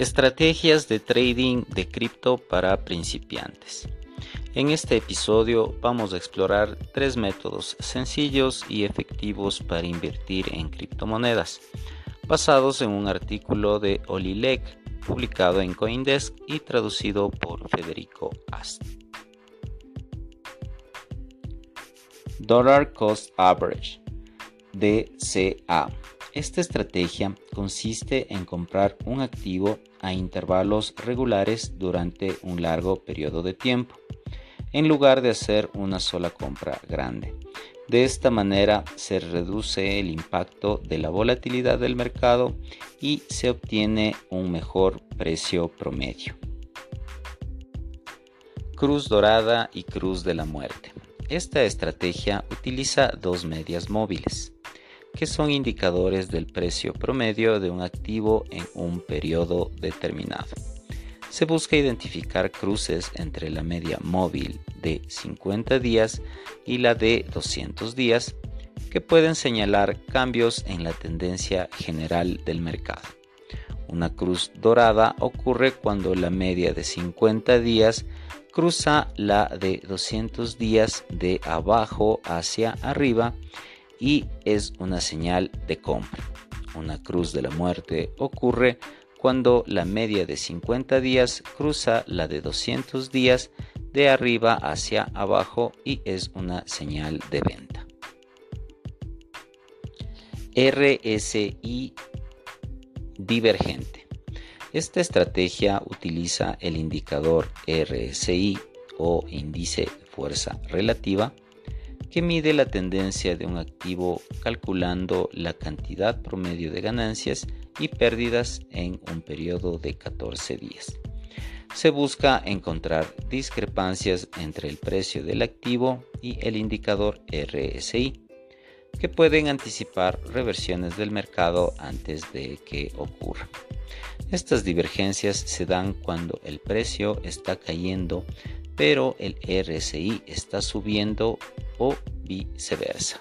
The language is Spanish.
Estrategias de trading de cripto para principiantes. En este episodio vamos a explorar tres métodos sencillos y efectivos para invertir en criptomonedas, basados en un artículo de Olilek publicado en Coindesk y traducido por Federico Ast. Dollar Cost Average DCA esta estrategia consiste en comprar un activo a intervalos regulares durante un largo periodo de tiempo, en lugar de hacer una sola compra grande. De esta manera se reduce el impacto de la volatilidad del mercado y se obtiene un mejor precio promedio. Cruz dorada y cruz de la muerte. Esta estrategia utiliza dos medias móviles que son indicadores del precio promedio de un activo en un periodo determinado. Se busca identificar cruces entre la media móvil de 50 días y la de 200 días que pueden señalar cambios en la tendencia general del mercado. Una cruz dorada ocurre cuando la media de 50 días cruza la de 200 días de abajo hacia arriba y es una señal de compra. Una cruz de la muerte ocurre cuando la media de 50 días cruza la de 200 días de arriba hacia abajo y es una señal de venta. RSI divergente. Esta estrategia utiliza el indicador RSI o índice fuerza relativa que mide la tendencia de un activo calculando la cantidad promedio de ganancias y pérdidas en un periodo de 14 días. Se busca encontrar discrepancias entre el precio del activo y el indicador RSI, que pueden anticipar reversiones del mercado antes de que ocurra. Estas divergencias se dan cuando el precio está cayendo pero el RSI está subiendo o viceversa.